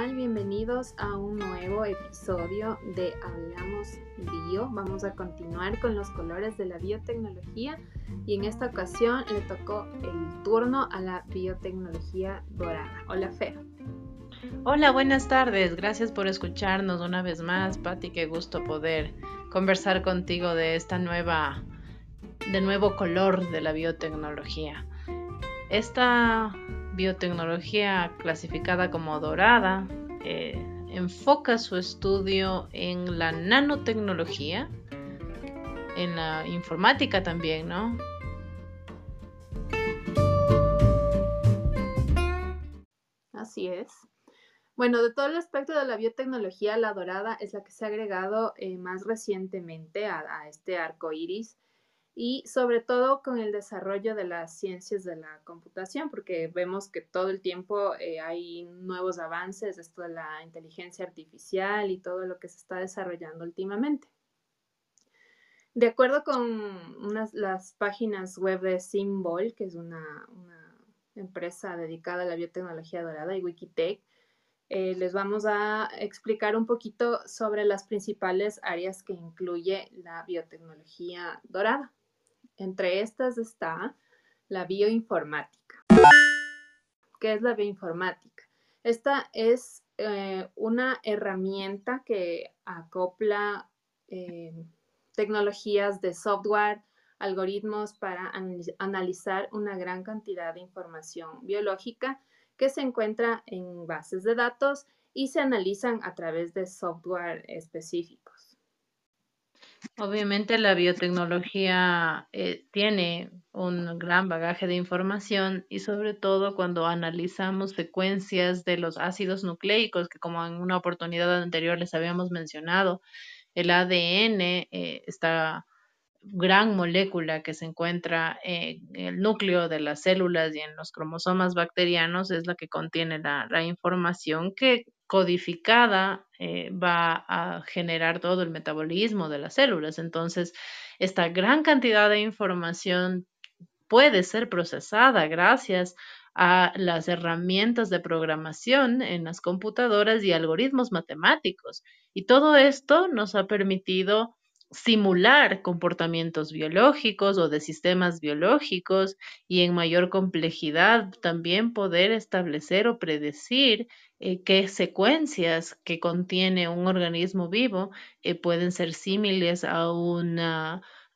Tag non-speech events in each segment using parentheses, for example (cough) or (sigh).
tal? Bienvenidos a un nuevo episodio de Hablamos Bio. Vamos a continuar con los colores de la biotecnología y en esta ocasión le tocó el turno a la biotecnología dorada. Hola, Fer. Hola, buenas tardes. Gracias por escucharnos una vez más, Patti. Qué gusto poder conversar contigo de esta nueva, de nuevo color de la biotecnología. Esta biotecnología clasificada como dorada eh, enfoca su estudio en la nanotecnología, en la informática también, ¿no? Así es. Bueno, de todo el aspecto de la biotecnología, la dorada es la que se ha agregado eh, más recientemente a, a este arco iris y sobre todo con el desarrollo de las ciencias de la computación, porque vemos que todo el tiempo eh, hay nuevos avances, esto de la inteligencia artificial y todo lo que se está desarrollando últimamente. De acuerdo con unas, las páginas web de Symbol, que es una, empresa dedicada a la biotecnología dorada, y Wikitech, eh, les vamos a explicar un poquito sobre las principales áreas que incluye la biotecnología dorada. Entre estas está la bioinformática. ¿Qué es la bioinformática? Esta es eh, una herramienta que acopla eh, tecnologías de software, algoritmos para analizar una gran cantidad de información biológica que se encuentra en bases de datos y se analizan a través de software específicos. Obviamente la biotecnología eh, tiene un gran bagaje de información y sobre todo cuando analizamos secuencias de los ácidos nucleicos, que como en una oportunidad anterior les habíamos mencionado, el ADN, eh, esta gran molécula que se encuentra en el núcleo de las células y en los cromosomas bacterianos, es la que contiene la, la información que codificada eh, va a generar todo el metabolismo de las células. Entonces, esta gran cantidad de información puede ser procesada gracias a las herramientas de programación en las computadoras y algoritmos matemáticos. Y todo esto nos ha permitido simular comportamientos biológicos o de sistemas biológicos y en mayor complejidad también poder establecer o predecir eh, qué secuencias que contiene un organismo vivo eh, pueden ser símiles a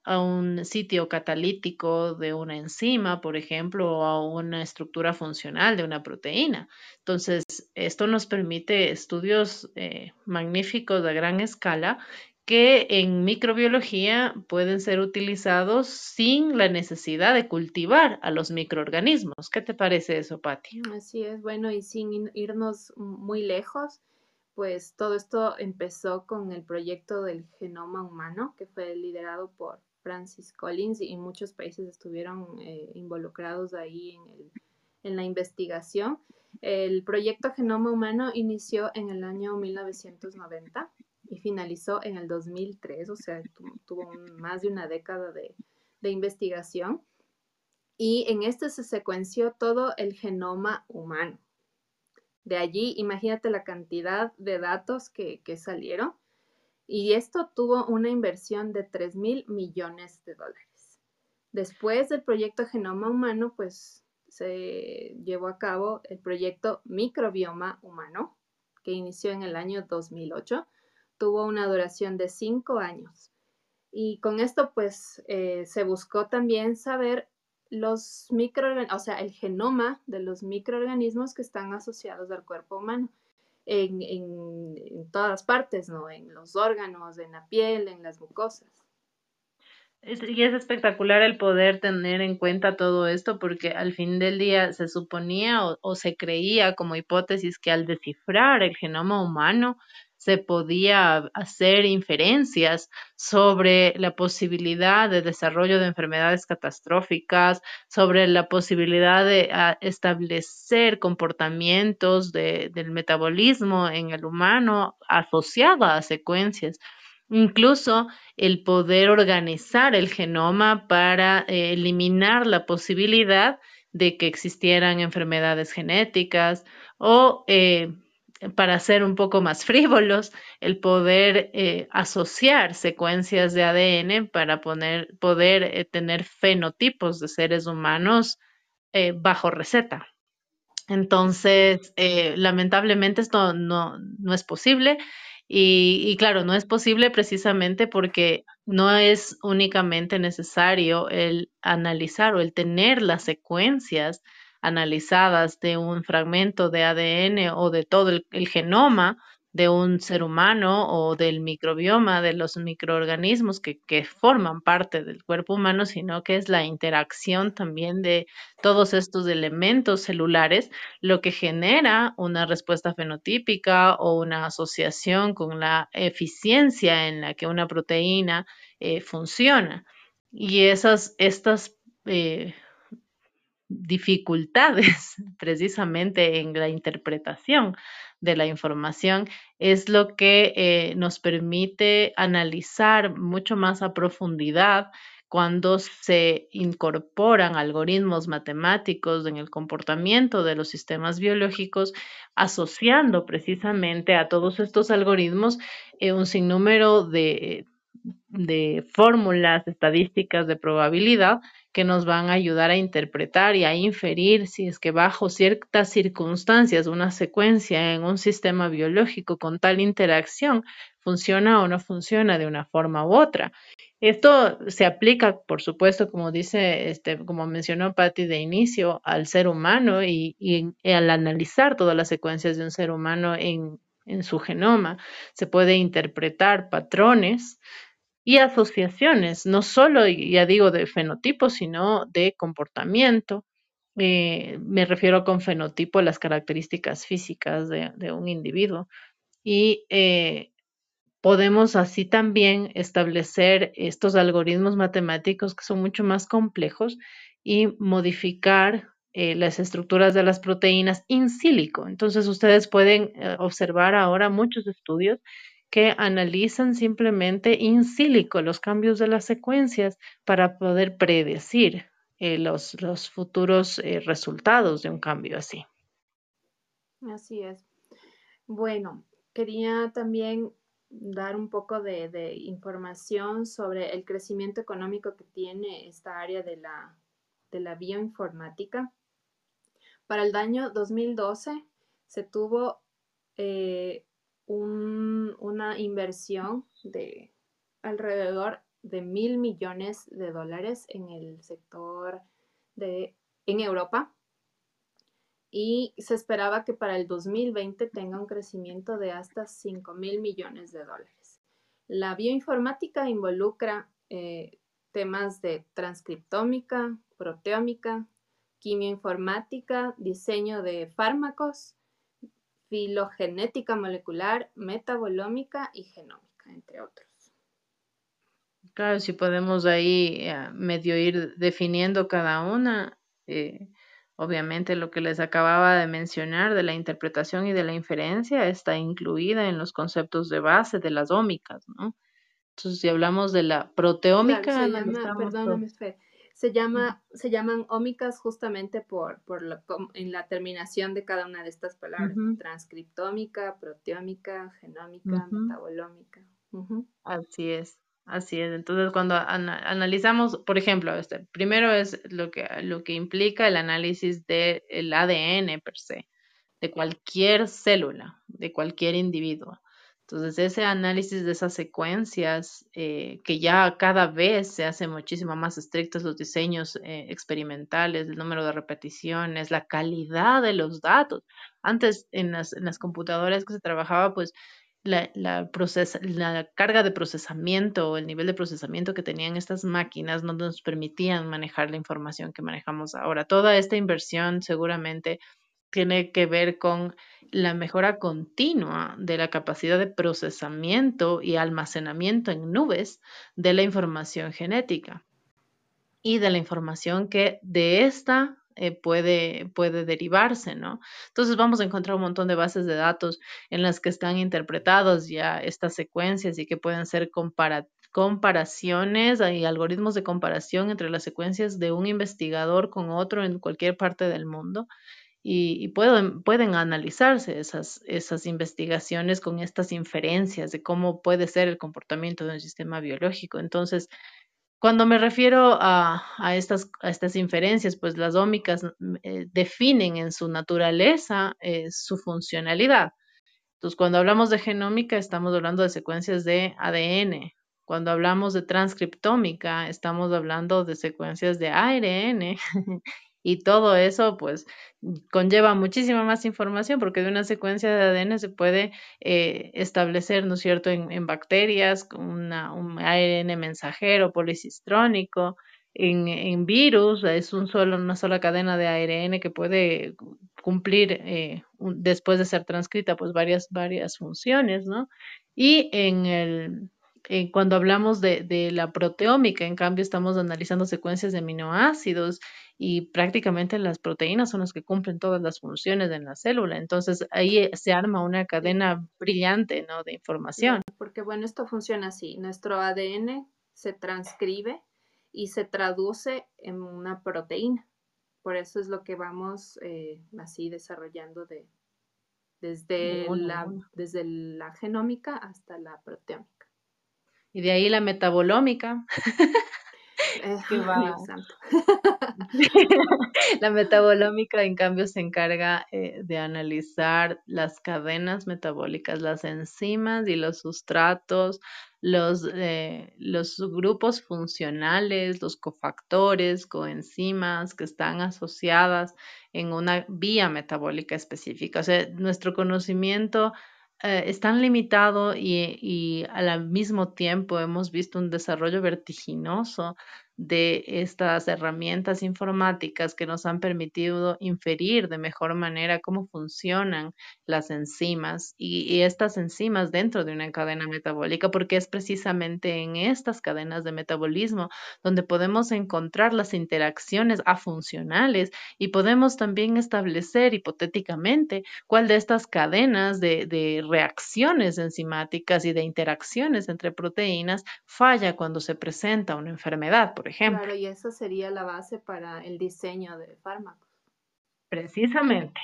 a un sitio catalítico de una enzima, por ejemplo, o a una estructura funcional de una proteína. Entonces, esto nos permite estudios eh, magníficos a gran escala que en microbiología pueden ser utilizados sin la necesidad de cultivar a los microorganismos. ¿Qué te parece eso, Patti? Así es, bueno, y sin irnos muy lejos, pues todo esto empezó con el proyecto del genoma humano, que fue liderado por Francis Collins y muchos países estuvieron eh, involucrados ahí en, en la investigación. El proyecto Genoma Humano inició en el año 1990 y finalizó en el 2003, o sea, tuvo más de una década de, investigación. Y en este se secuenció todo el genoma humano. De allí, imagínate la cantidad de datos que, salieron. Y esto tuvo una inversión de 3 mil millones de dólares. Después del proyecto Genoma Humano, pues se llevó a cabo el proyecto Microbioma Humano, que inició en el año 2008 tuvo una duración de cinco años. Y con esto, pues, eh, se buscó también saber los microorganismos, o sea, el genoma de los microorganismos que están asociados al cuerpo humano en, en, todas partes, ¿no? En los órganos, en la piel, en las mucosas. Y es espectacular el poder tener en cuenta todo esto porque al fin del día se suponía o se creía como hipótesis que al descifrar el genoma humano se podía hacer inferencias sobre la posibilidad de desarrollo de enfermedades catastróficas, sobre la posibilidad de ah, establecer comportamientos del metabolismo en el humano asociado a secuencias. Incluso el poder organizar el genoma para eh, eliminar la posibilidad de que existieran enfermedades genéticas o eh, para ser un poco más (laughs) frívolos, el poder eh, asociar secuencias de ADN para poder eh, tener fenotipos de seres humanos eh, bajo receta. Entonces, lamentablemente esto no, no es posible. Y, claro, no es posible precisamente porque no es únicamente necesario el analizar o el tener las secuencias analizadas de un fragmento de ADN o de todo el genoma, de un ser humano o del microbioma, de los microorganismos que, forman parte del cuerpo humano, sino que es la interacción también de todos estos elementos celulares, lo que genera una respuesta fenotípica o una asociación con la eficiencia en la que una proteína eh, funciona. Y esas, estas eh, dificultades (laughs) precisamente en la interpretación de la información es lo que eh, nos permite analizar mucho más a profundidad cuando se incorporan algoritmos matemáticos en el comportamiento de los sistemas biológicos, asociando precisamente a todos estos algoritmos eh, un sinnúmero de, de fórmulas estadísticas de probabilidad que nos van a ayudar a interpretar y a inferir si es que bajo ciertas circunstancias una secuencia en un sistema biológico con tal interacción funciona o no funciona de una forma u otra. Esto se aplica, por supuesto, como dice, este, como mencionó Patty de inicio, al ser humano y, al analizar todas las secuencias de un ser humano en, en su genoma, se puede interpretar patrones y asociaciones, no solo, ya digo, de fenotipo, sino de comportamiento. Eh, me refiero con fenotipo a las características físicas de, un individuo. Y eh, podemos así también establecer estos algoritmos matemáticos que son mucho más complejos y modificar eh, las estructuras de las proteínas in silico. Entonces ustedes pueden observar ahora muchos estudios que analizan simplemente in silico los cambios de las secuencias para poder predecir eh, los, los, futuros eh, resultados de un cambio así. Así es. Bueno, quería también dar un poco de, de, información sobre el crecimiento económico que tiene esta área de la, de la bioinformática. Para el año 2012 se tuvo eh, una inversión de alrededor de mil millones de dólares en el sector de en Europa y se esperaba que para el 2020 tenga un crecimiento de hasta 5 mil millones de dólares. La bioinformática involucra eh, temas de transcriptómica, proteómica, quimioinformática, diseño de fármacos, filogenética molecular, metabolómica y genómica, entre otros. Claro, si podemos ahí eh, medio ir definiendo cada una, eh, obviamente lo que les acababa de mencionar de la interpretación y de la inferencia está incluida en los conceptos de base de las ómicas, ¿no? Entonces, si hablamos de la proteómica, perdóname, se, llama, se llaman ómicas justamente por, por en la terminación de cada una de estas palabras, transcriptómica, proteómica, genómica, metabolómica. Así es. Así es. Entonces, cuando analizamos, por ejemplo, este, primero es lo que, lo que implica el análisis del ADN per se, de cualquier célula, de cualquier individuo. Entonces, ese análisis de esas secuencias, eh, que ya cada vez se hace muchísimo más estrictos los diseños eh, experimentales, el número de repeticiones, la calidad de los datos. Antes, en las, computadoras que se trabajaba, pues la, la, la carga de procesamiento o el nivel de procesamiento que tenían estas máquinas no nos permitían manejar la información que manejamos ahora. Toda esta inversión seguramente tiene que ver con la mejora continua de la capacidad de procesamiento y almacenamiento en nubes de la información genética y de la información que de esta eh, puede, puede derivarse, ¿no? Entonces vamos a encontrar un montón de bases de datos en las que están interpretados ya estas secuencias y que pueden ser comparaciones, hay algoritmos de comparación entre las secuencias de un investigador con otro en cualquier parte del mundo y, pueden, pueden analizarse esas, esas investigaciones con estas inferencias de cómo puede ser el comportamiento de un sistema biológico. Entonces, cuando me refiero a, a, estas, a estas inferencias, pues las ómicas eh, definen en su naturaleza eh, su funcionalidad. Entonces, cuando hablamos de genómica, estamos hablando de secuencias de ADN. Cuando hablamos de transcriptómica, estamos hablando de secuencias de ARN. (laughs) y todo eso, pues, conlleva muchísima más información porque de una secuencia de ADN se puede eh, establecer, ¿no es cierto?, en, bacterias, un ARN mensajero policistrónico, en, en, virus es un solo, una sola cadena de ARN que puede cumplir eh, después de ser transcrita pues varias, varias funciones, ¿no? Y en el, eh, cuando hablamos de, de, la proteómica, en cambio, estamos analizando secuencias de aminoácidos y prácticamente las proteínas son las que cumplen todas las funciones en la célula. Entonces ahí eh, se arma una cadena brillante ¿no? de información. Porque bueno, esto funciona así. Nuestro ADN se transcribe y se traduce en una proteína. Por eso es lo que vamos eh, así desarrollando de, desde, la, desde la genómica hasta la proteómica. Y de ahí la metabolómica. (laughs) (laughs) Eh, (laughs) la metabolómica, en cambio, se encarga eh, de analizar las cadenas metabólicas, las enzimas y los sustratos, los, eh, los grupos funcionales, los cofactores, coenzimas que están asociadas en una vía metabólica específica. O sea, nuestro conocimiento eh, es tan limitado y, y, al mismo tiempo hemos visto un desarrollo vertiginoso de estas herramientas informáticas que nos han permitido inferir de mejor manera cómo funcionan las enzimas y, estas enzimas dentro de una cadena metabólica, porque es precisamente en estas cadenas de metabolismo donde podemos encontrar las interacciones afuncionales y podemos también establecer hipotéticamente cuál de estas cadenas de, de reacciones enzimáticas y de interacciones entre proteínas falla cuando se presenta una enfermedad ejemplo. Claro, y esa sería la base para el diseño de fármacos. Precisamente.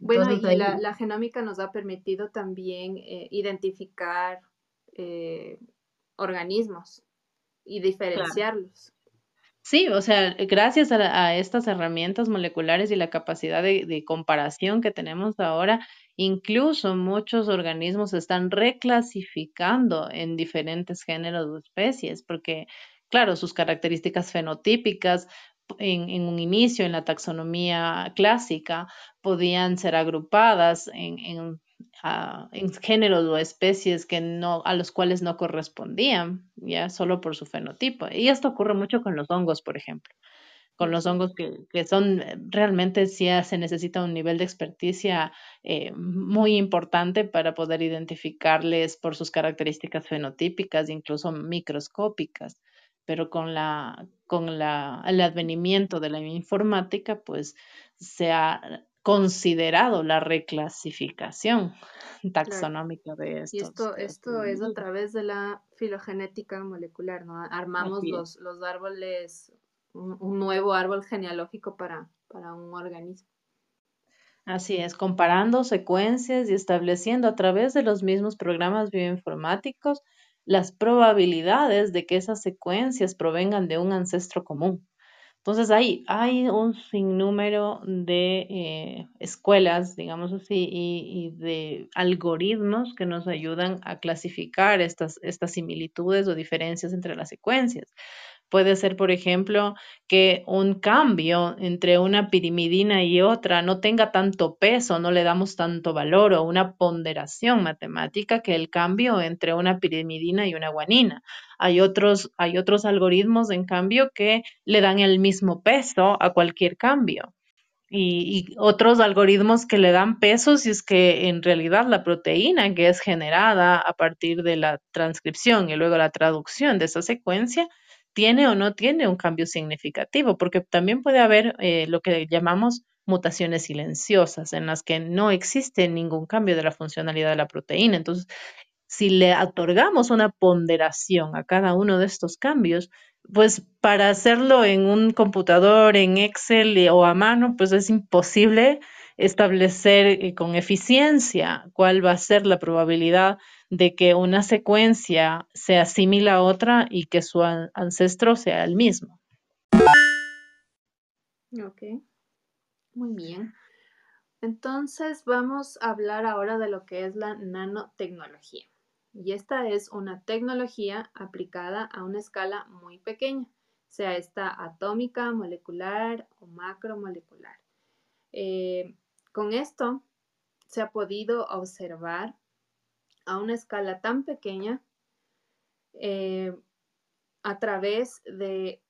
Bueno, y la, genómica nos ha permitido también eh, identificar eh, organismos y diferenciarlos. Sí, o sea, gracias a, estas herramientas moleculares y la capacidad de, comparación que tenemos ahora, incluso muchos organismos se están reclasificando en diferentes géneros o especies, porque claro, sus características fenotípicas en, un inicio en la taxonomía clásica podían ser agrupadas en, géneros o especies que no, a los cuales no correspondían, ya solo por su fenotipo. Y esto ocurre mucho con los hongos, por ejemplo. Con los hongos que, son realmente sí se necesita un nivel de experticia eh, muy importante para poder identificarles por sus características fenotípicas, incluso microscópicas pero con la con la, el advenimiento de la informática, pues se ha considerado la reclasificación (laughs) taxonómica de estos. Y esto, esto es a través de la filogenética molecular, ¿no? Armamos los, los árboles, un, un, nuevo árbol genealógico para, para un organismo. Así es, comparando secuencias y estableciendo a través de los mismos programas bioinformáticos las probabilidades de que esas secuencias provengan de un ancestro común. Entonces hay, hay un sinnúmero de eh, escuelas, digamos así, y, y, de algoritmos que nos ayudan a clasificar estas, estas similitudes o diferencias entre las secuencias. Puede ser, por ejemplo, que un cambio entre una pirimidina y otra no tenga tanto peso, no le damos tanto valor o una ponderación matemática que el cambio entre una pirimidina y una guanina. Hay otros, hay otros algoritmos, en cambio, que le dan el mismo peso a cualquier cambio. Y, y, otros algoritmos que le dan peso si es que en realidad la proteína que es generada a partir de la transcripción y luego la traducción de esa secuencia tiene o no tiene un cambio significativo, porque también puede haber eh, lo que llamamos mutaciones silenciosas, en las que no existe ningún cambio de la funcionalidad de la proteína. Entonces, si le otorgamos una ponderación a cada uno de estos cambios, pues para hacerlo en un computador, en Excel o a mano, pues es imposible establecer eh, con eficiencia cuál va a ser la probabilidad de que una secuencia se asimile a otra y que su ancestro sea el mismo. Ok, muy bien. Entonces vamos a hablar ahora de lo que es la nanotecnología. Y esta es una tecnología aplicada a una escala muy pequeña, sea esta atómica, molecular o macromolecular. Eh, con esto se ha podido observar a una escala tan pequeña eh, a través de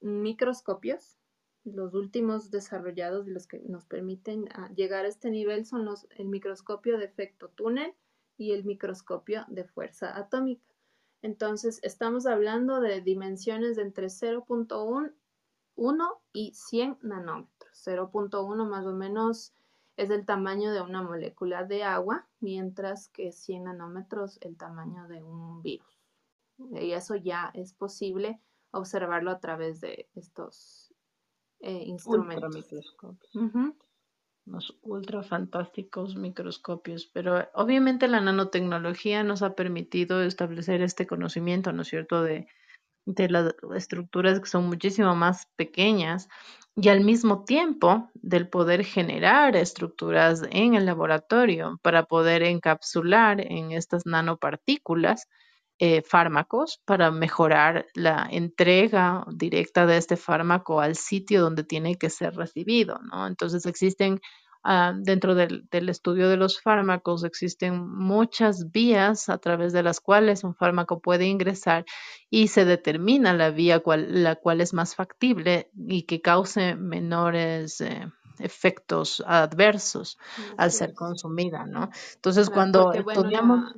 microscopios. Los últimos desarrollados y los que nos permiten ah, llegar a este nivel son los, el microscopio de efecto túnel y el microscopio de fuerza atómica. Entonces, estamos hablando de dimensiones de entre 0.1 y 100 nanómetros. 0.1 más o menos es el tamaño de una molécula de agua, mientras que 100 nanómetros el tamaño de un virus. Y eso ya es posible observarlo a través de estos eh, instrumentos. Los ultra fantásticos microscopios, pero obviamente la nanotecnología nos ha permitido establecer este conocimiento, ¿no es cierto?, de, de las estructuras que son muchísimo más pequeñas y al mismo tiempo del poder generar estructuras en el laboratorio para poder encapsular en estas nanopartículas eh, fármacos para mejorar la entrega directa de este fármaco al sitio donde tiene que ser recibido, ¿no? Entonces existen ah, dentro del, estudio de los fármacos existen muchas vías a través de las cuales un fármaco puede ingresar y se determina la vía cual, la cual es más factible y que cause menores eh, efectos adversos al ser consumida, ¿no? Entonces, cuando estudiamos...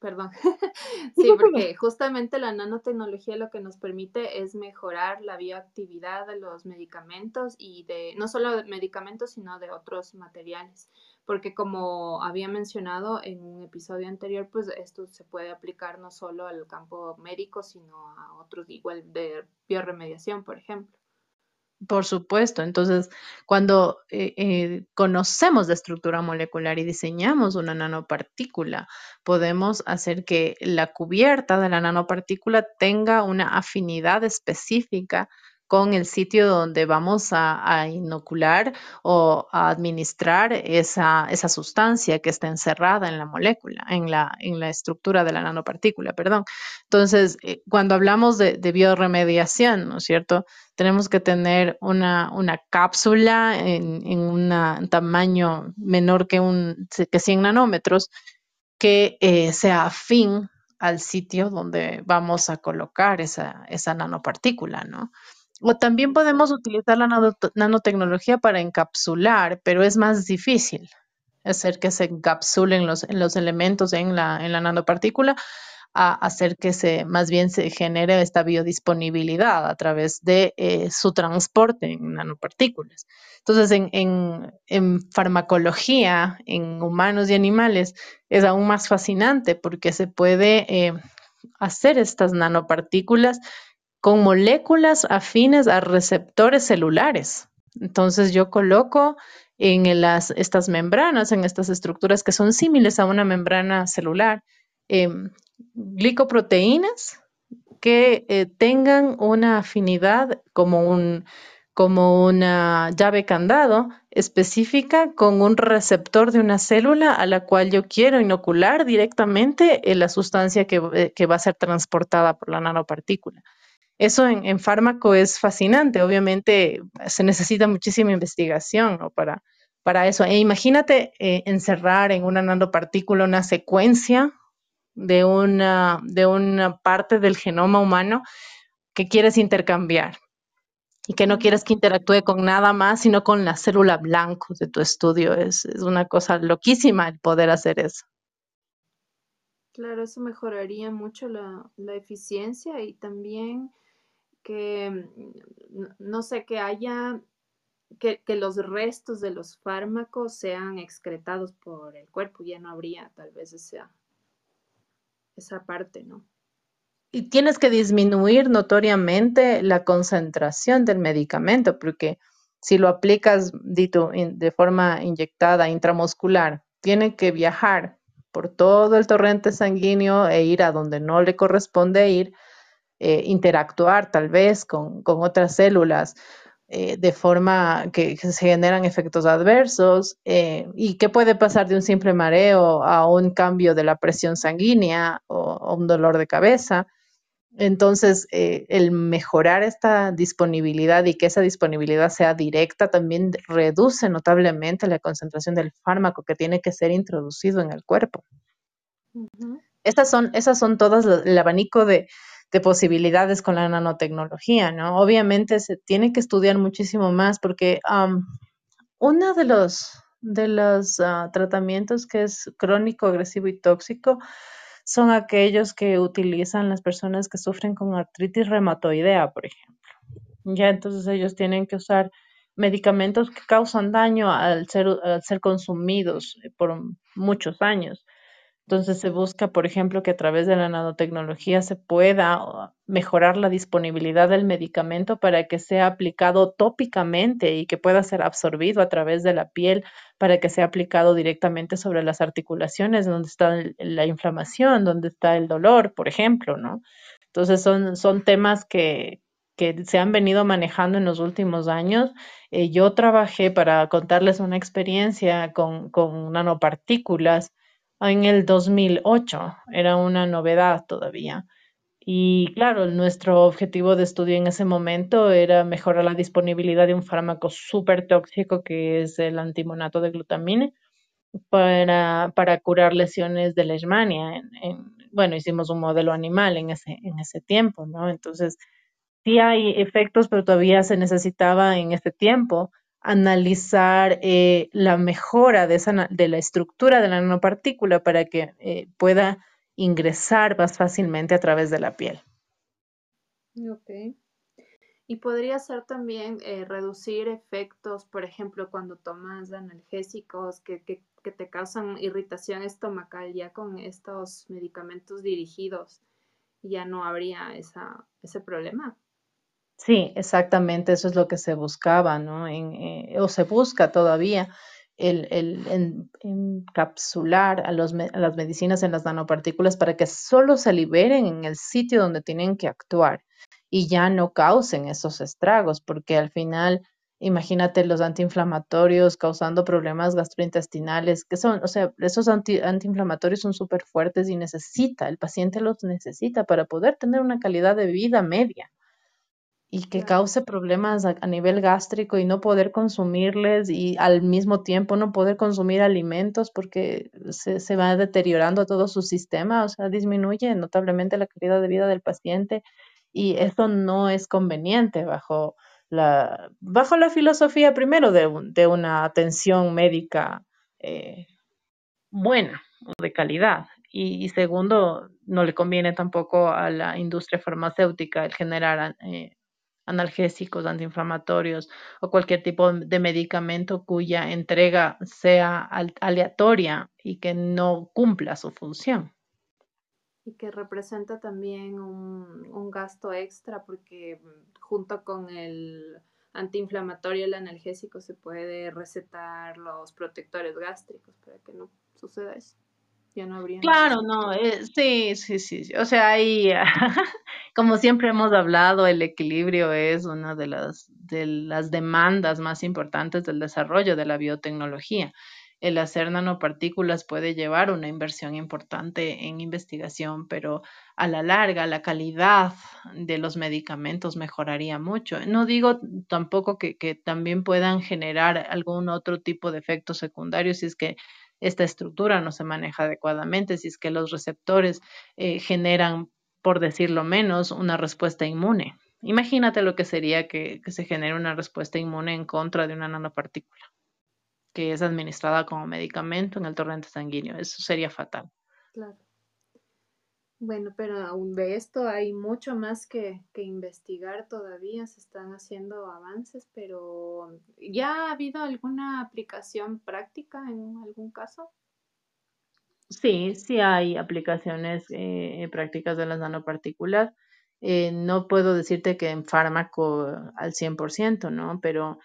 Perdón. (laughs) sí, porque justamente la nanotecnología lo que nos permite es mejorar la bioactividad de los medicamentos y de no solo de medicamentos, sino de otros materiales. Porque como había mencionado en un episodio anterior, pues esto se puede aplicar no solo al campo médico, sino a otros igual de bioremediación, por ejemplo. Por supuesto. Entonces, cuando eh, eh, conocemos la estructura molecular y diseñamos una nanopartícula, podemos hacer que la cubierta de la nanopartícula tenga una afinidad específica con el sitio donde vamos a, inocular o a administrar esa, esa, sustancia que está encerrada en la molécula, en la, en la estructura de la nanopartícula, perdón. Entonces, eh, cuando hablamos de, bioremediación, ¿no es cierto? Tenemos que tener una, una cápsula en, en un tamaño menor que, un, que 100 nanómetros que eh, sea afín al sitio donde vamos a colocar esa, esa nanopartícula, ¿no? O también podemos utilizar la nanotecnología para encapsular, pero es más difícil hacer que se encapsulen los, elementos en la, nanopartícula a hacer que se más bien se genere esta biodisponibilidad a través de eh, su transporte en nanopartículas. Entonces, en, en, farmacología, en humanos y animales, es aún más fascinante porque se puede eh, hacer estas nanopartículas con moléculas afines a receptores celulares. Entonces yo coloco en estas membranas, en estas estructuras que son similares a una membrana celular, em, glicoproteínas que eh, tengan una afinidad como, un, como una llave candado específica con un receptor de una célula a la cual yo quiero inocular directamente la sustancia que, eh, que va a ser transportada por la nanopartícula. Eso en, fármaco es fascinante. Obviamente se necesita muchísima investigación para, para eso. E imagínate eh, encerrar en una nanopartícula una secuencia de una, de una parte del genoma humano que quieres intercambiar y que no quieres que interactúe con nada más, sino con la célula blanco de tu estudio. Es, es una cosa loquísima el poder hacer eso. Claro, eso mejoraría mucho la, la eficiencia y también que, mm, no sé, que haya, que, los restos de los fármacos sean excretados por el cuerpo, ya no habría tal vez esa, esa parte, ¿no? y tienes que disminuir notoriamente la concentración del medicamento, porque si lo aplicas dito, de forma inyectada intramuscular, tiene que viajar por todo el torrente sanguíneo e ir a donde no le corresponde ir, eh, interactuar tal vez con, con otras células eh, de forma que, se generan efectos adversos eh, y qué puede pasar de un simple mareo a un cambio de la presión sanguínea o, un dolor de cabeza. Entonces, el mejorar esta disponibilidad y que esa disponibilidad sea directa también reduce notablemente la concentración del fármaco que tiene que ser introducido en el cuerpo. Estas son, esas son todas el abanico de, de posibilidades con la nanotecnología, ¿no? Obviamente se tiene que estudiar muchísimo más porque uno de los, de los ah, tratamientos que es crónico, agresivo y tóxico son aquellos que utilizan las personas que sufren con artritis reumatoidea, por ejemplo. Ya entonces ellos tienen que usar medicamentos que causan daño al ser, al ser consumidos por muchos años. Entonces se busca, por ejemplo, que a través de la nanotecnología se pueda mejorar la disponibilidad del medicamento para que sea aplicado tópicamente y que pueda ser absorbido a través de la piel para que sea aplicado directamente sobre las articulaciones donde está la inflamación, donde está el dolor, por ejemplo, ¿no? Entonces son, son temas que, que se han venido manejando en los últimos años. Eh, yo trabajé para contarles una experiencia con, con nanopartículas en el 2008. Era una novedad todavía. Y claro, nuestro objetivo de estudio en ese momento era mejorar la disponibilidad de un fármaco súper tóxico que es el antimonato de glutamina para, curar lesiones de leishmania. bueno, hicimos un modelo animal en ese, en ese tiempo, ¿no? Entonces, sí hay efectos, pero todavía se necesitaba en ese tiempo analizar eh, la mejora de, esa, de, la estructura de la nanopartícula para que eh, pueda ingresar más fácilmente a través de la piel. Ok. Y podría ser también eh, reducir efectos, por ejemplo, cuando tomas analgésicos que, que, que, te causan irritación estomacal, ya con estos medicamentos dirigidos, ya no habría esa, ese problema. Sí, exactamente, eso es lo que se buscaba, ¿no? En, eh, o se busca todavía, el, el encapsular a, los, a las medicinas en las nanopartículas para que solo se liberen en el sitio donde tienen que actuar y ya no causen esos estragos, porque al final, imagínate los antiinflamatorios causando problemas gastrointestinales, que son, o sea, esos antiinflamatorios son súper fuertes y necesita, el paciente los necesita para poder tener una calidad de vida media y que cause problemas a, nivel gástrico y no poder consumirles y al mismo tiempo no poder consumir alimentos porque se, se, va deteriorando todo su sistema, o sea, disminuye notablemente la calidad de vida del paciente y eso no es conveniente bajo la, bajo la filosofía primero de, de una atención médica eh, buena o de calidad. Y, y, segundo, no le conviene tampoco a la industria farmacéutica el generar eh, analgésicos, antiinflamatorios o cualquier tipo de medicamento cuya entrega sea aleatoria y que no cumpla su función. Y que representa también un, gasto extra porque mm, junto con el antiinflamatorio, el analgésico, se puede recetar los protectores gástricos para que no suceda eso no habría. Claro, no, eh, sí, sí, sí, O sea, ahí, (laughs) como siempre hemos hablado, el equilibrio es una de las, de las demandas más importantes del desarrollo de la biotecnología. El hacer nanopartículas puede llevar una inversión importante en investigación, pero a la larga la calidad de los medicamentos mejoraría mucho. No digo tampoco que, que también puedan generar algún otro tipo de efectos secundarios si es que esta estructura no se maneja adecuadamente, si es que los receptores eh, generan, por decirlo menos, una respuesta inmune. Imagínate lo que sería que, que se genere una respuesta inmune en contra de una nanopartícula que es administrada como medicamento en el torrente sanguíneo. Eso sería fatal. Claro. Bueno, pero aún de esto hay mucho más que, investigar todavía, se están haciendo avances, pero ¿ya ha habido alguna aplicación práctica en algún caso? Sí, sí hay aplicaciones eh, prácticas de las nanopartículas. Eh, no puedo decirte que en fármaco al 100%, ¿no? Pero,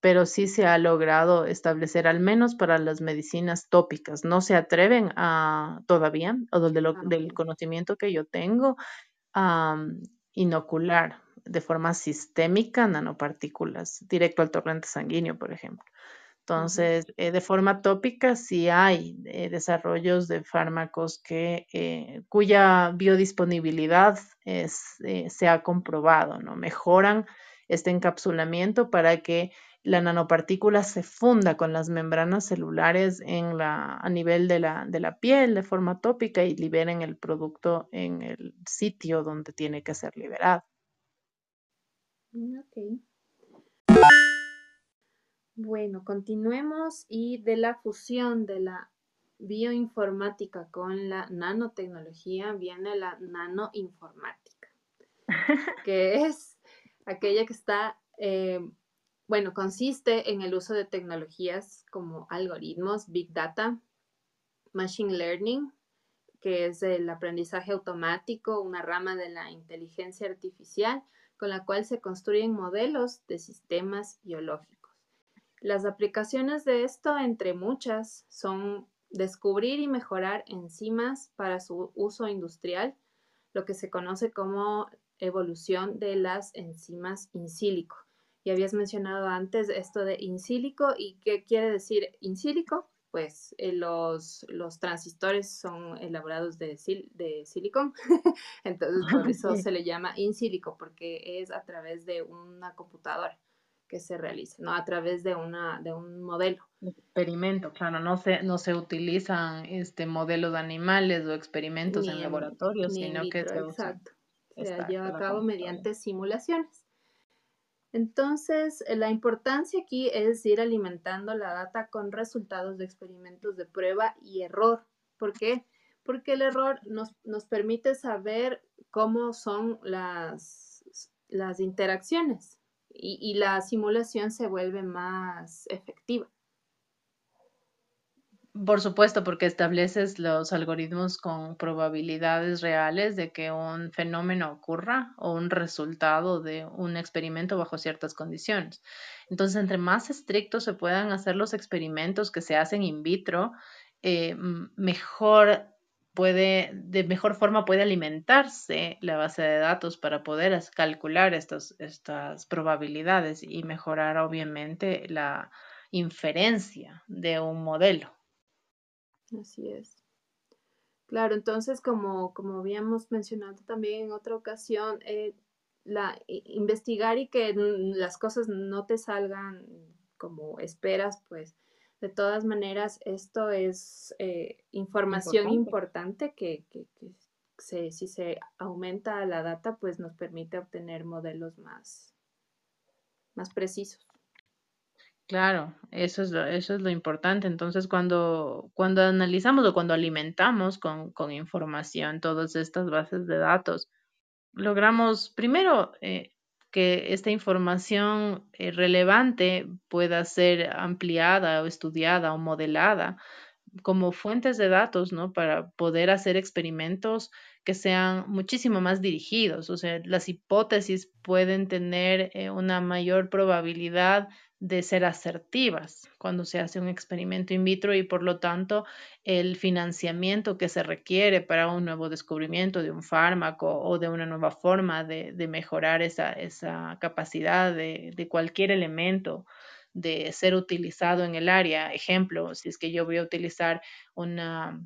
pero sí se ha logrado establecer, al menos para las medicinas tópicas. No se atreven a todavía, o del, Ah, del conocimiento que yo tengo, a inocular de forma sistémica nanopartículas directo al torrente sanguíneo, por ejemplo. Entonces, eh, de forma tópica sí hay eh, desarrollos de fármacos que, eh, cuya biodisponibilidad es, se ha comprobado, ¿no? Mejoran este encapsulamiento para que la nanopartícula se funda con las membranas celulares en la, a nivel de la, de la piel de forma tópica y liberen el producto en el sitio donde tiene que ser liberado. Mm, Ok. Bueno, continuemos y de la fusión de la bioinformática con la nanotecnología viene la nanoinformática, (laughs) que es aquella que está, eh, bueno, consiste en el uso de tecnologías como algoritmos, big data, machine learning, que es el aprendizaje automático, una rama de la inteligencia artificial con la cual se construyen modelos de sistemas biológicos. Las aplicaciones de esto, entre muchas, son descubrir y mejorar enzimas para su uso industrial, lo que se conoce como evolución de las enzimas in silico. Y habías mencionado antes esto de in silico y qué quiere decir in silico? Pues eh, los, los, transistores son elaborados de, sil de silicón, (laughs) entonces por eso se le llama in silico, porque es a través de una computadora que se realice, no a través de, una, de un modelo. Experimento, claro, no se, no se utilizan este modelos de animales o experimentos en Ni en, laboratorio, ni en sino que se exacto. Se lleva a cabo mediante simulaciones. Entonces, la importancia aquí es ir alimentando la data con resultados de experimentos de prueba y error. ¿Por qué? Porque el error nos, nos permite saber cómo son las, las interacciones y, y, la simulación se vuelve más efectiva. Por supuesto, porque estableces los algoritmos con probabilidades reales de que un fenómeno ocurra o un resultado de un experimento bajo ciertas condiciones. Entonces, entre más estrictos se puedan hacer los experimentos que se hacen in vitro, eh, mejor puede, de mejor forma puede alimentarse la base de datos para poder calcular estos, estas probabilidades y mejorar, obviamente, la inferencia de un modelo. Así es. Claro, entonces, como, como habíamos mencionado también en otra ocasión, eh, la, investigar y que las cosas no te salgan como esperas, pues de todas maneras esto es eh, información importante, importante que, que, que se, si se aumenta la data, pues nos permite obtener modelos más, más precisos. Claro, eso es lo, eso es lo importante. Entonces, cuando, cuando analizamos o cuando alimentamos con, con información todas estas bases de datos, logramos primero eh, que esta información eh, relevante pueda ser ampliada o estudiada o modelada como fuentes de datos, ¿no? Para poder hacer experimentos que sean muchísimo más dirigidos. O sea, las hipótesis pueden tener eh, una mayor probabilidad de ser asertivas cuando se hace un experimento in vitro y por lo tanto el financiamiento que se requiere para un nuevo descubrimiento de un fármaco o de una nueva forma de, de mejorar esa, esa capacidad de, de cualquier elemento de ser utilizado en el área. Ejemplo, si es que yo voy a utilizar una,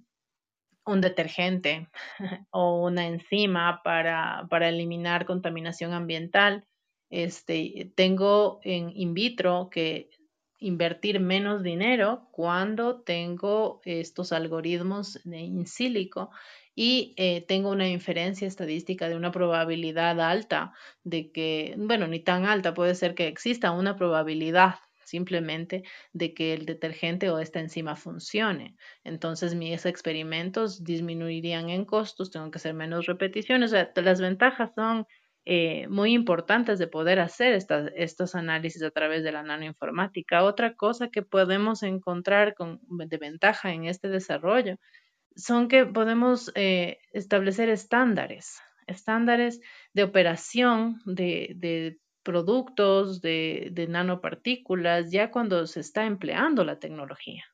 un detergente (laughs) o una enzima para, para eliminar contaminación ambiental, este, tengo en in vitro que invertir menos dinero cuando tengo estos algoritmos de in silico y eh, tengo una inferencia estadística de una probabilidad alta de que, bueno, ni tan alta, puede ser que exista una probabilidad simplemente de que el detergente o esta enzima funcione. Entonces mis experimentos disminuirían en costos, tengo que hacer menos repeticiones. Las ventajas son eh, muy importantes de poder hacer estas, estos análisis a través de la nanoinformática. Otra cosa que podemos encontrar con, de ventaja en este desarrollo son que podemos eh, establecer estándares, estándares de operación de, productos, de, nanopartículas, ya cuando se está empleando la tecnología.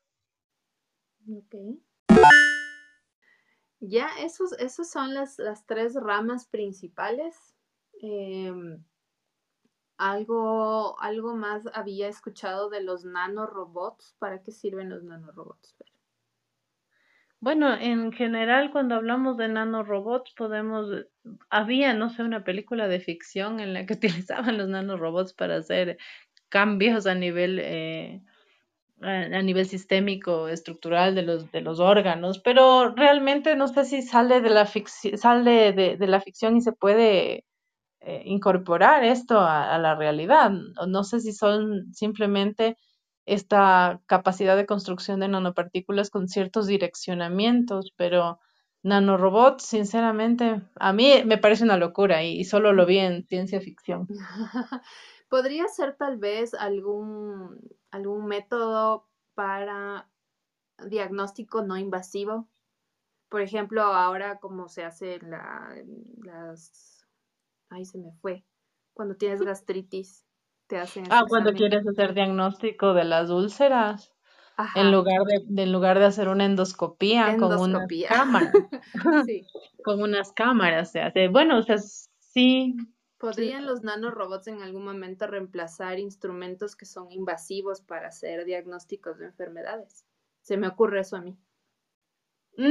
Ok. Ya, esos, esos son las, las tres ramas principales. Em, algo, algo más había escuchado de los nanorobots. ¿Para qué sirven los nanorobots? Bueno, en general, cuando hablamos de nanorobots, podemos, había, no sé, una película de ficción en la que (laughs) utilizaban los nanorobots para hacer cambios a nivel eh, a, nivel sistémico, estructural de los, de los órganos, pero realmente no sé si sale de la, sale de, la ficción y se puede eh, incorporar esto a, la realidad. No sé si son simplemente esta capacidad de construcción de nanopartículas con ciertos direccionamientos, pero nanorobots, sinceramente, a mí me parece una locura y solo lo vi en ciencia ficción. (laughs) ¿Podría ser tal vez algún, algún método para diagnóstico no invasivo? Por ejemplo, ahora como se hace la, las... Ay, se me fue. Cuando tienes gastritis, te hacen... Ah, cuando quieres hacer diagnóstico de las úlceras. En lugar de, en lugar de hacer una endoscopía, con una cámara. (laughs) sí. Con unas cámaras se hace. Bueno, o sea, sí, ¿Podrían los nanorobots en algún momento reemplazar instrumentos que son invasivos para hacer diagnósticos de enfermedades? Se me ocurre eso a mí. Mm,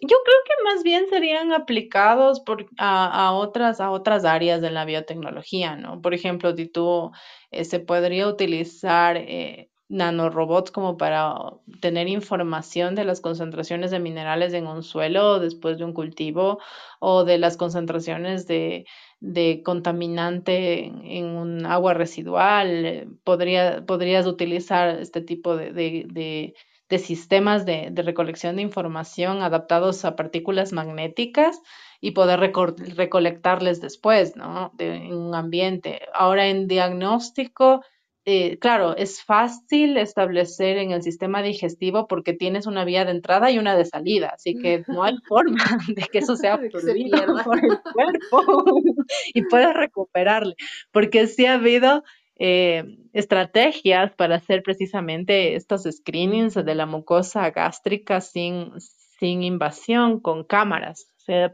yo creo que más bien serían aplicados por, a, otras, a otras áreas de la biotecnología, ¿no? Por ejemplo, si tú, eh, se podría utilizar eh, nanorobots como para tener información de las concentraciones de minerales en un suelo después de un cultivo o de las concentraciones de, de contaminante en, un agua residual. Podría, podrías utilizar este tipo de, sistemas de, recolección de información adaptados a partículas magnéticas y poder recolectarles después, ¿no? en un ambiente. Ahora en diagnóstico eh, claro, es fácil establecer en el sistema digestivo porque tienes una vía de entrada y una de salida, así que no hay (laughs) forma de que eso sea absorbido por el cuerpo (laughs) y puedas recuperarle, porque sí ha habido eh, estrategias para hacer precisamente estos screenings de la mucosa gástrica sin, sin invasión con cámaras. Se,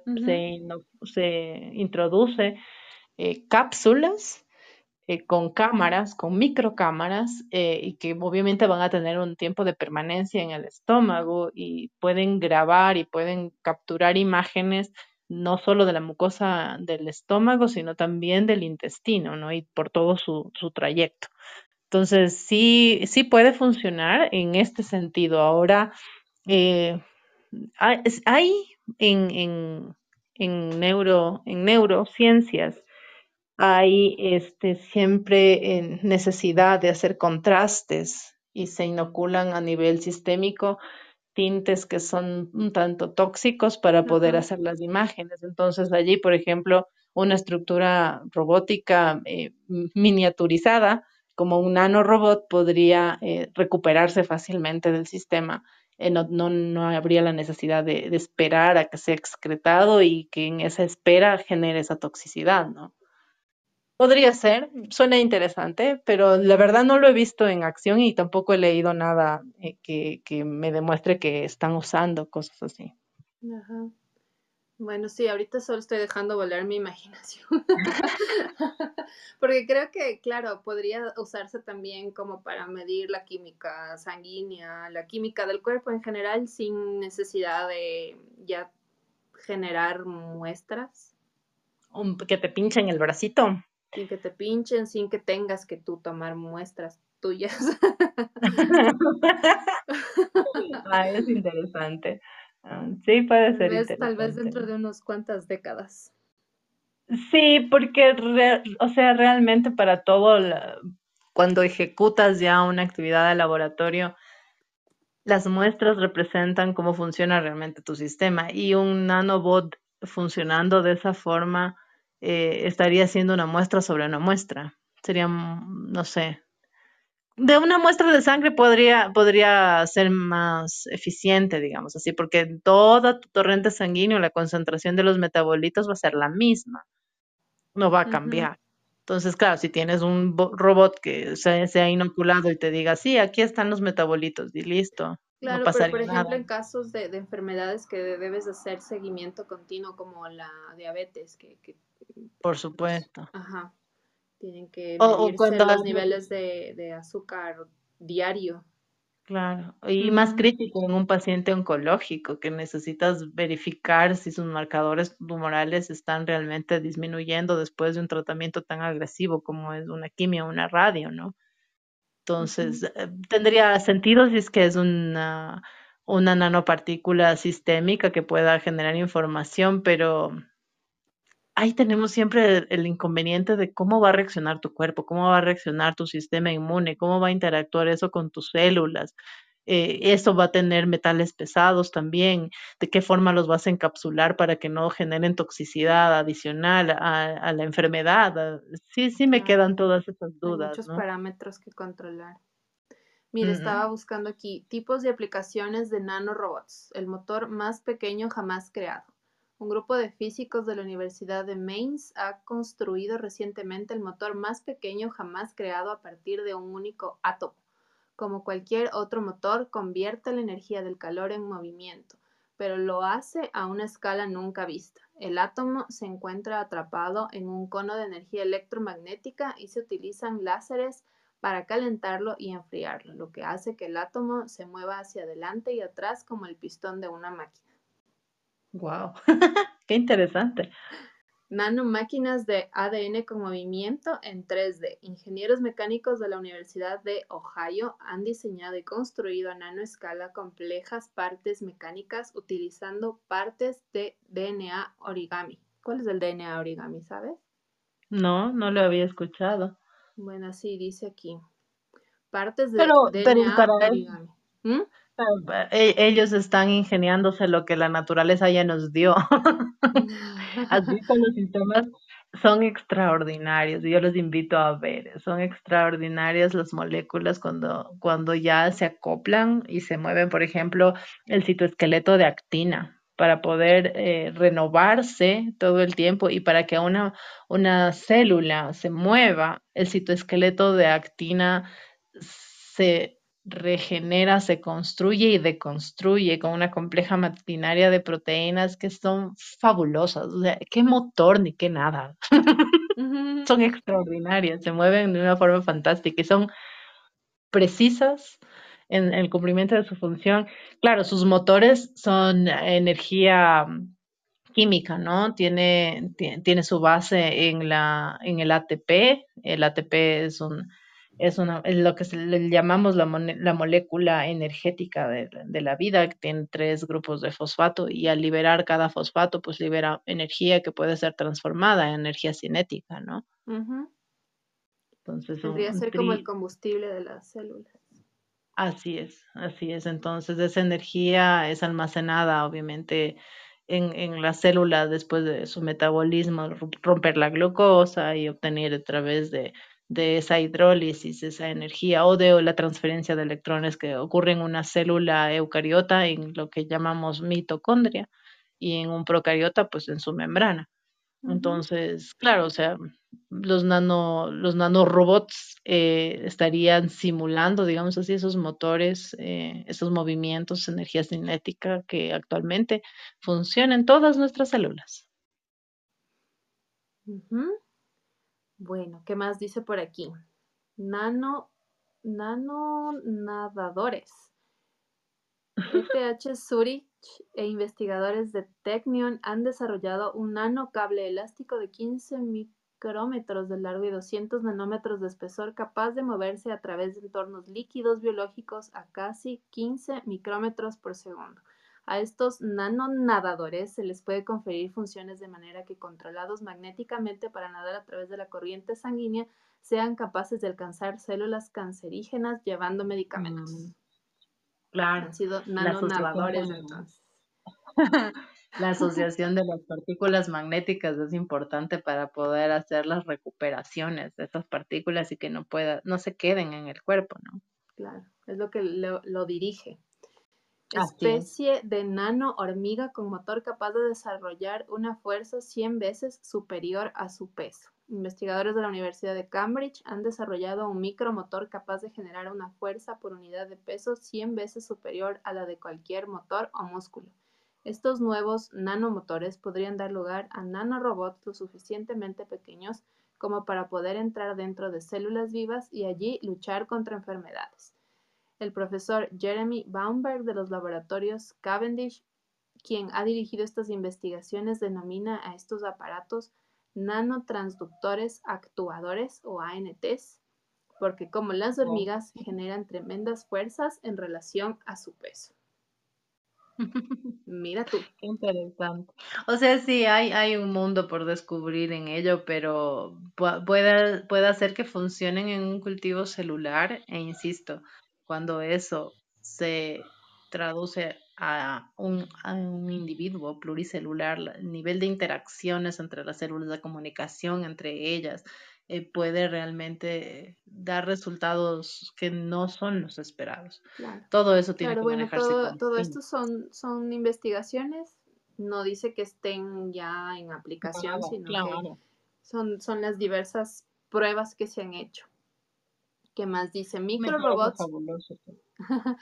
se, introduce eh, cápsulas eh, con cámaras, con microcámaras, eh, y que obviamente van a tener un tiempo de permanencia en el estómago y pueden grabar y pueden capturar imágenes no solo de la mucosa del estómago, sino también del intestino, ¿no? Y por todo su, trayecto. Entonces, sí, sí puede funcionar en este sentido. Ahora, eh, hay, en, en, en, neuro, en neurociencias hay este, siempre necesidad de hacer contrastes y se inoculan a nivel sistémico tintes que son un tanto tóxicos para poder hacer las imágenes. Entonces allí, por ejemplo, una estructura robótica eh, miniaturizada como un nanorobot podría eh, recuperarse fácilmente del sistema. Eh, no, no, habría la necesidad de, de, esperar a que sea excretado y que en esa espera genere esa toxicidad, ¿no? Podría ser, suena interesante, pero la verdad no lo he visto en acción y tampoco he leído nada eh, que, me demuestre que están usando cosas así. Ajá. Bueno, sí, ahorita solo estoy dejando volar mi imaginación. (laughs) Porque creo que, claro, podría usarse también como para medir la química sanguínea, la química del cuerpo en general, sin necesidad de ya generar muestras. que te pinchen el bracito sin que te pinchen, sin que tengas que tú tomar muestras tuyas. (laughs) ah, es interesante. Ah, sí, puede ser. interesante. Tal vez dentro de unas cuantas décadas. Sí, porque, o sea, realmente para todo, cuando ejecutas ya una actividad de laboratorio, las muestras representan cómo funciona realmente tu sistema y un nanobot funcionando de esa forma eh, estaría haciendo una muestra sobre una muestra. Sería, mm, no sé, de una muestra de sangre podría, podría ser más eficiente, digamos así, porque en toda tu torrente sanguíneo la concentración de los metabolitos va a ser la misma, no va a cambiar. Entonces, claro, si tienes un robot que se, se, ha inoculado y te diga, sí, aquí están los metabolitos y listo. Claro, no pero por ejemplo, en casos de, enfermedades que debes hacer seguimiento continuo, como la diabetes, que... por pues, supuesto. ajá. Tienen que medirse los niveles de, azúcar diario. Claro, y más crítico en un paciente oncológico que necesitas verificar si sus marcadores tumorales están realmente disminuyendo después de un tratamiento tan agresivo como es una quimio o una radio, ¿no? Entonces, eh, tendría sentido si es que es una, una nanopartícula sistémica que pueda generar información, pero ahí tenemos siempre el, inconveniente de cómo va a reaccionar tu cuerpo, cómo va a reaccionar tu sistema inmune, cómo va a interactuar eso con tus células. Eh, eso va a tener metales pesados también, de qué forma los vas a encapsular para que no generen toxicidad adicional a, la enfermedad. Sí, sí me quedan todas esas dudas. Hay muchos parámetros que controlar. Mire, estaba buscando aquí tipos de aplicaciones de nanorobots, el motor más pequeño jamás creado. Un grupo de físicos de la Universidad de Mainz ha construido recientemente el motor más pequeño jamás creado a partir de un único átomo. Como cualquier otro motor, convierte la energía del calor en movimiento, pero lo hace a una escala nunca vista. El átomo se encuentra atrapado en un cono de energía electromagnética y se utilizan láseres para calentarlo y enfriarlo, lo que hace que el átomo se mueva hacia adelante y atrás como el pistón de una máquina. Wow, (laughs) qué interesante. Nanomáquinas de ADN con movimiento en 3D. Ingenieros mecánicos de la Universidad de Ohio han diseñado y construido a nanoescala complejas partes mecánicas utilizando partes de DNA origami. ¿Cuál es el DNA origami, sabes? No, no lo había escuchado. Bueno, sí, dice aquí. Partes de DNA origami. ¿Mm? E, ellos están ingeniándose lo que la naturaleza ya nos dio. (laughs) Así que los sistemas son extraordinarios y yo los invito a ver. Son extraordinarias las moléculas cuando, cuando ya se acoplan y se mueven, por ejemplo, el citoesqueleto de actina para poder eh, renovarse todo el tiempo y para que una, una célula se mueva, el citoesqueleto de actina se regenera, se construye y deconstruye con una compleja maquinaria de proteínas que son fabulosas. O sea, qué motor ni qué nada. son extraordinarias, se mueven de una forma fantástica y son precisas en el cumplimiento de su función. Claro, sus motores son energía química, ¿no? Tiene, tiene su base en, la, en el ATP. El ATP es un es, una, es lo que le llamamos la, la molécula energética de, de, la vida, que tiene tres grupos de fosfato y al liberar cada fosfato, pues libera energía que puede ser transformada en energía cinética, ¿no? Entonces, Podría ser como el combustible de las células. Así es, así es. Entonces, esa energía es almacenada, obviamente, en, en la célula después de su metabolismo, romper la glucosa y obtener a través de de esa hidrólisis, esa energía o de la transferencia de electrones que ocurre en una célula eucariota en lo que llamamos mitocondria y en un procariota pues en su membrana. Entonces, claro, o sea, los nano, los nanorobots eh, estarían simulando, digamos así, esos motores, eh, esos movimientos, energía cinética que actualmente funcionan en todas nuestras células. Bueno, ¿qué más dice por aquí? Nano, nano nadadores. ETH Zurich e investigadores de Technion han desarrollado un nanocable elástico de 15 micrómetros de largo y 200 nanómetros de espesor capaz de moverse a través de entornos líquidos biológicos a casi 15 micrómetros por segundo. A estos nanonadadores se les puede conferir funciones de manera que controlados magnéticamente para nadar a través de la corriente sanguínea sean capaces de alcanzar células cancerígenas llevando medicamentos. Mm, claro. Han sido nanonadadores (laughs) La asociación de las partículas magnéticas es importante para poder hacer las recuperaciones de esas partículas y que no pueda, no se queden en el cuerpo, ¿no? Claro, es lo que lo, dirige. Especie de nano hormiga con motor capaz de desarrollar una fuerza 100 veces superior a su peso. Investigadores de la Universidad de Cambridge han desarrollado un micromotor capaz de generar una fuerza por unidad de peso 100 veces superior a la de cualquier motor o músculo. Estos nuevos nanomotores podrían dar lugar a nanorobots lo suficientemente pequeños como para poder entrar dentro de células vivas y allí luchar contra enfermedades. El profesor Jeremy Baumberg de los laboratorios Cavendish, quien ha dirigido estas investigaciones, denomina a estos aparatos nanotransductores actuadores o ANTs, porque como las hormigas generan tremendas fuerzas en relación a su peso. (laughs) Mira tú. interesante. O sea, sí, hay, hay un mundo por descubrir en ello, pero puede, puede hacer que funcionen en un cultivo celular, e insisto, cuando eso se traduce a un, a un individuo pluricelular, el nivel de interacciones entre las células de comunicación entre ellas eh, puede realmente dar resultados que no son los esperados. Todo eso tiene que bueno, manejarse. Todo, todo esto son, son investigaciones, no dice que estén ya en aplicación, sino que son, son las diversas pruebas que se han hecho. ¿Qué más dice? Microrobots. (laughs)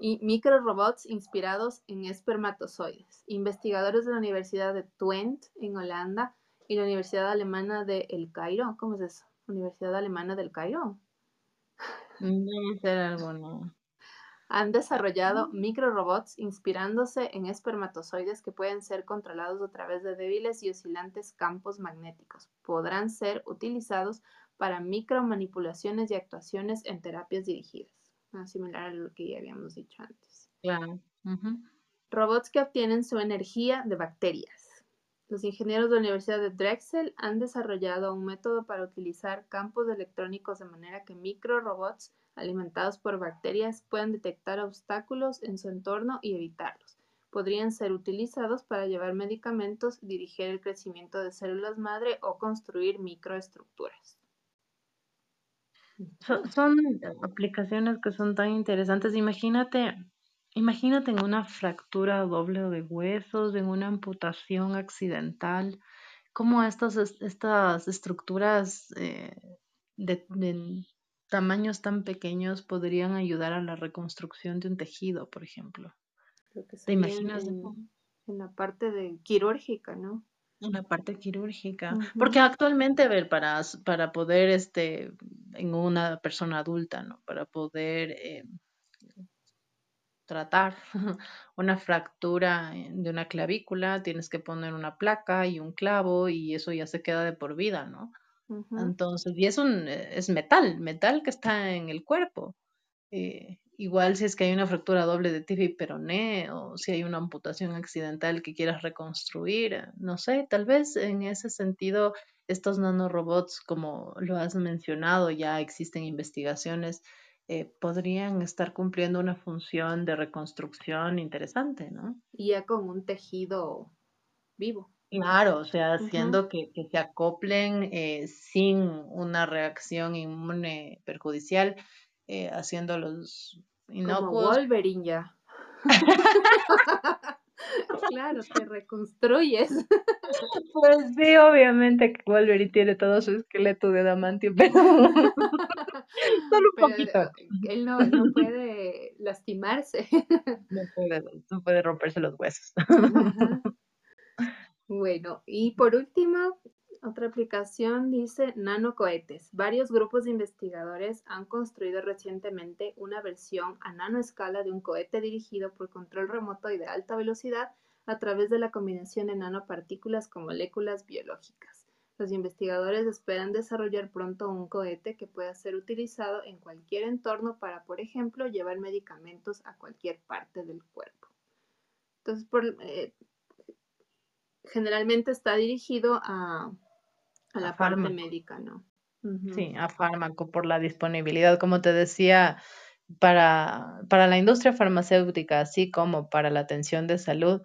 y microrobots inspirados en espermatozoides. Investigadores de la Universidad de Twente, en Holanda, y la Universidad Alemana de El Cairo. ¿Cómo es eso? Universidad Alemana del Cairo. Debe ser algo, Han desarrollado microrobots inspirándose en espermatozoides que pueden ser controlados a través de débiles y oscilantes campos magnéticos. Podrán ser utilizados para micromanipulaciones y actuaciones en terapias dirigidas similar a lo que ya habíamos dicho antes. Claro. Robots que obtienen su energía de bacterias. Los ingenieros de la Universidad de Drexel han desarrollado un método para utilizar campos electrónicos de manera que microrobots alimentados por bacterias puedan detectar obstáculos en su entorno y evitarlos. Podrían ser utilizados para llevar medicamentos, dirigir el crecimiento de células madre o construir microestructuras. Son, aplicaciones que son tan interesantes. Imagínate, imagínate en una fractura doble de huesos, en una amputación accidental, cómo estas, estas estructuras eh, de, tamaños tan pequeños podrían ayudar a la reconstrucción de un tejido, por ejemplo. ¿Te imaginas? En, en la parte de quirúrgica, ¿no? Una parte quirúrgica. Porque actualmente, a ver, para, para poder, este, en una persona adulta, ¿no? Para poder eh, tratar (laughs) una fractura eh, de una clavícula, tienes que poner una placa y un clavo y eso ya se queda de por vida, ¿no? Entonces, y es un, es metal, metal que está en el cuerpo. Eh, igual si es que hay una fractura doble de tibia y peroné o si hay una amputación accidental que quieras reconstruir, eh, no sé, tal vez en ese sentido estos nanorobots, como lo has mencionado, ya existen investigaciones, eh, podrían estar cumpliendo una función de reconstrucción interesante, ¿no? Y ya con un tejido vivo. Claro, o sea, haciendo que, que, se acoplen sin una reacción inmune perjudicial eh, haciendo los inocuos. Como Wolverine ya. (laughs) claro, te reconstruyes. Pues sí, obviamente que Wolverine tiene todo su esqueleto de damantio, (laughs) pero (laughs) solo un poquito. Él no, no, puede lastimarse. No puede, no puede romperse los huesos. Bueno, y por último, otra aplicación dice nanocohetes. Varios grupos de investigadores han construido recientemente una versión a nanoescala de un cohete dirigido por control remoto y de alta velocidad a través de la combinación de nanopartículas con moléculas biológicas. Los investigadores esperan desarrollar pronto un cohete que pueda ser utilizado en cualquier entorno para, por ejemplo, llevar medicamentos a cualquier parte del cuerpo. Entonces, eh, generalmente está dirigido a a la parte médica, ¿no? Sí, a fármaco por la disponibilidad, como te decía, para, para la industria farmacéutica, así como para la atención de salud,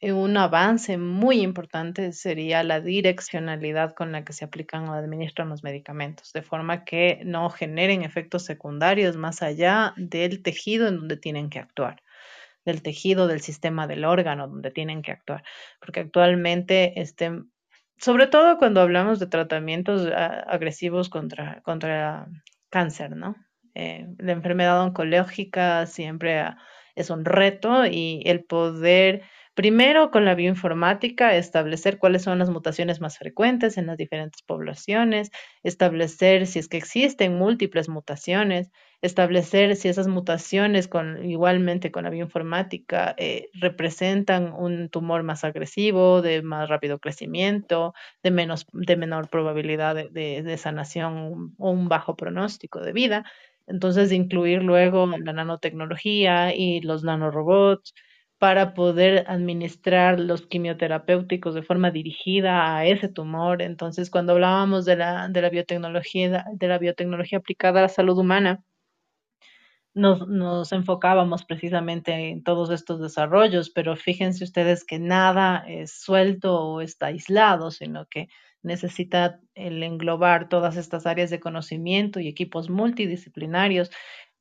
eh, un avance muy importante sería la direccionalidad con la que se aplican o administran los medicamentos, de forma que no generen efectos secundarios más allá del tejido en donde tienen que actuar, del tejido del sistema del órgano donde tienen que actuar, porque actualmente este, sobre todo cuando hablamos de tratamientos ah, agresivos contra, contra cáncer, ¿no? Eh, la enfermedad oncológica siempre ah, es un reto y el poder Primero, con la bioinformática, establecer cuáles son las mutaciones más frecuentes en las diferentes poblaciones, establecer si es que existen múltiples mutaciones, establecer si esas mutaciones, con, igualmente con la bioinformática, eh, representan un tumor más agresivo, de más rápido crecimiento, de, menos, de menor probabilidad de, de sanación o un bajo pronóstico de vida. Entonces, incluir luego la nanotecnología y los nanorobots para poder administrar los quimioterapéuticos de forma dirigida a ese tumor. Entonces, cuando hablábamos de la, de la biotecnología, de la biotecnología aplicada a la salud humana, nos, nos, enfocábamos precisamente en todos estos desarrollos, pero fíjense ustedes que nada es suelto o está aislado, sino que necesita el englobar todas estas áreas de conocimiento y equipos multidisciplinarios.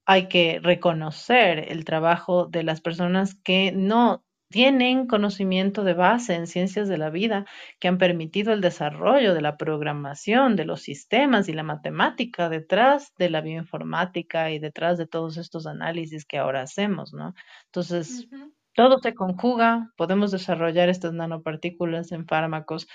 Hay que reconocer el trabajo de las personas que no tienen conocimiento de base en ciencias de la vida, que han permitido el desarrollo de la programación, de los sistemas y la matemática detrás de la bioinformática y detrás de todos estos análisis que ahora hacemos, ¿no? Entonces, todo se conjuga, podemos desarrollar estas nanopartículas en fármacos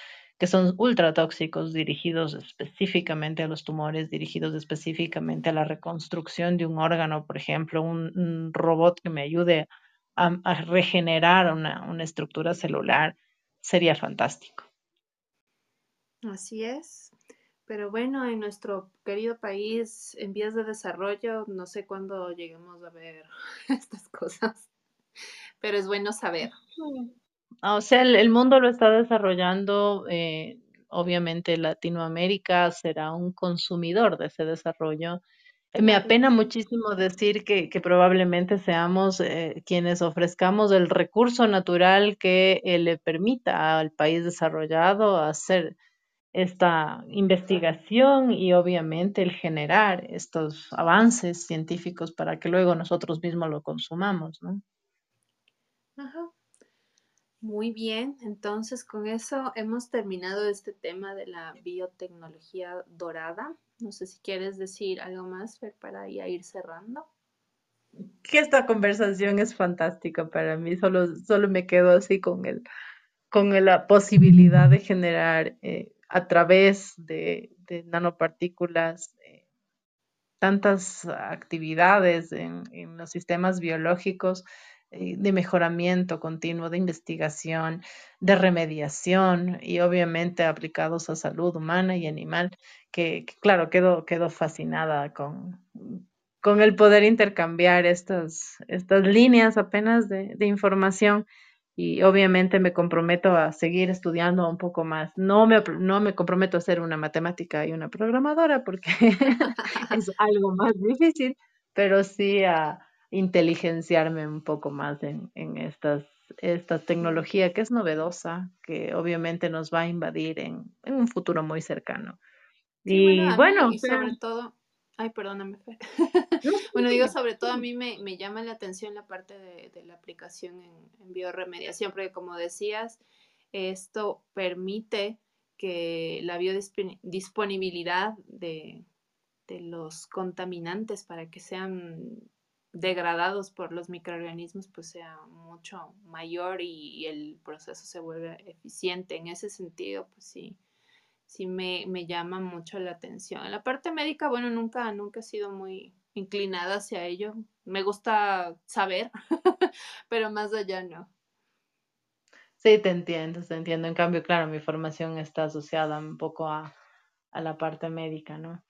que son ultra tóxicos, dirigidos específicamente a los tumores, dirigidos específicamente a la reconstrucción de un órgano, por ejemplo, un, robot que me ayude a, regenerar una, una estructura celular, sería fantástico. Así es. Pero bueno, en nuestro querido país, en vías de desarrollo, no sé cuándo lleguemos a ver (laughs) estas cosas, pero es bueno saber. Ah, o sea, el, mundo lo está desarrollando, eh, obviamente Latinoamérica será un consumidor de ese desarrollo. Me apena muchísimo decir que, probablemente seamos eh, quienes ofrezcamos el recurso natural que eh, le permita al país desarrollado hacer esta investigación y obviamente el generar estos avances científicos para que luego nosotros mismos lo consumamos, ¿no? Ajá. Muy bien, entonces con eso hemos terminado este tema de la biotecnología dorada. No sé si quieres decir algo más, para ya ir cerrando. Que esta conversación es fantástica para mí, solo, solo me quedo así con, el, con la posibilidad de generar eh, a través de, nanopartículas eh, tantas actividades en, los sistemas biológicos de mejoramiento continuo, de investigación, de remediación y obviamente aplicados a salud humana y animal, que, claro, quedo, quedo fascinada con, con el poder intercambiar estas, estas líneas apenas de, de información y obviamente me comprometo a seguir estudiando un poco más. No me, no me comprometo a ser una matemática y una programadora porque (laughs) es algo más difícil, pero sí a inteligenciarme un poco más en, en estas, esta tecnología que es novedosa, que obviamente nos va a invadir en, en un futuro muy cercano. y bueno, sobre todo, ay, perdóname. (laughs) bueno, digo, sobre todo a mí me, me, llama la atención la parte de, de la aplicación en, en bioremediación, porque como decías, esto permite que la biodisponibilidad de, de los contaminantes para que sean degradados por los microorganismos pues sea mucho mayor y, el proceso se vuelve eficiente. En ese sentido, pues sí, sí me, me, llama mucho la atención. La parte médica, bueno, nunca, nunca he sido muy inclinada hacia ello. Me gusta saber, (laughs) pero más allá no. Sí, te entiendo, te entiendo. En cambio, claro, mi formación está asociada un poco a, a la parte médica, ¿no?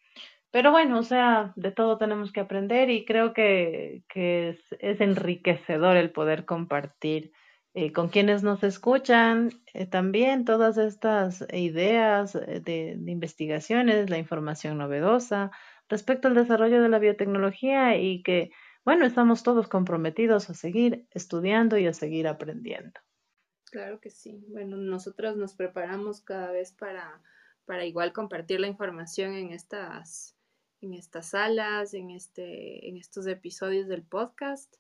Pero bueno, o sea, de todo tenemos que aprender y creo que, que es, es, enriquecedor el poder compartir eh, con quienes nos escuchan eh, también todas estas ideas eh, de, de, investigaciones, la información novedosa respecto al desarrollo de la biotecnología y que, bueno, estamos todos comprometidos a seguir estudiando y a seguir aprendiendo. Claro que sí. Bueno, nosotros nos preparamos cada vez para, para igual compartir la información en estas, en estas salas, en, este, en estos episodios del podcast.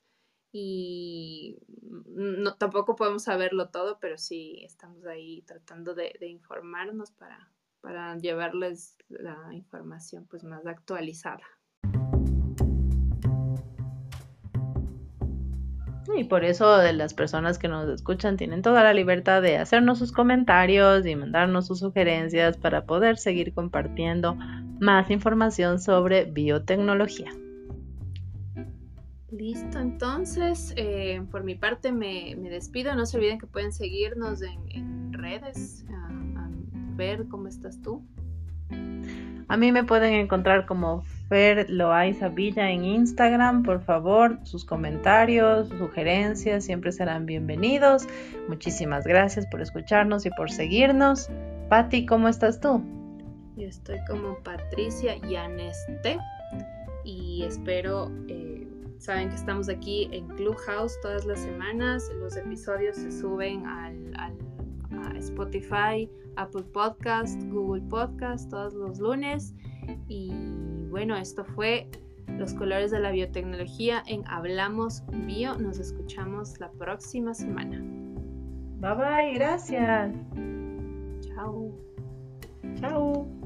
Y no, tampoco podemos saberlo todo, pero sí estamos ahí tratando de, de informarnos para, para llevarles la información pues más actualizada. Y por eso de las personas que nos escuchan tienen toda la libertad de hacernos sus comentarios y mandarnos sus sugerencias para poder seguir compartiendo más información sobre biotecnología. Listo, entonces eh, por mi parte me, despido. No se olviden que pueden seguirnos en, redes, a ver cómo estás tú. A mí me pueden encontrar como Fer Loaiza Villa en Instagram. Por favor, sus comentarios, sus sugerencias siempre serán bienvenidos. Muchísimas gracias por escucharnos y por seguirnos. Patti, ¿cómo estás tú? Yo estoy como Patricia Yaneste y espero, eh, saben que estamos aquí en Clubhouse todas las semanas. Los episodios se suben al, al a Spotify, Apple Podcast, Google Podcast todos los lunes. Y bueno, esto fue Los colores de la biotecnología en Hablamos Bio. Nos escuchamos la próxima semana. Bye bye, gracias. Chao. Chao.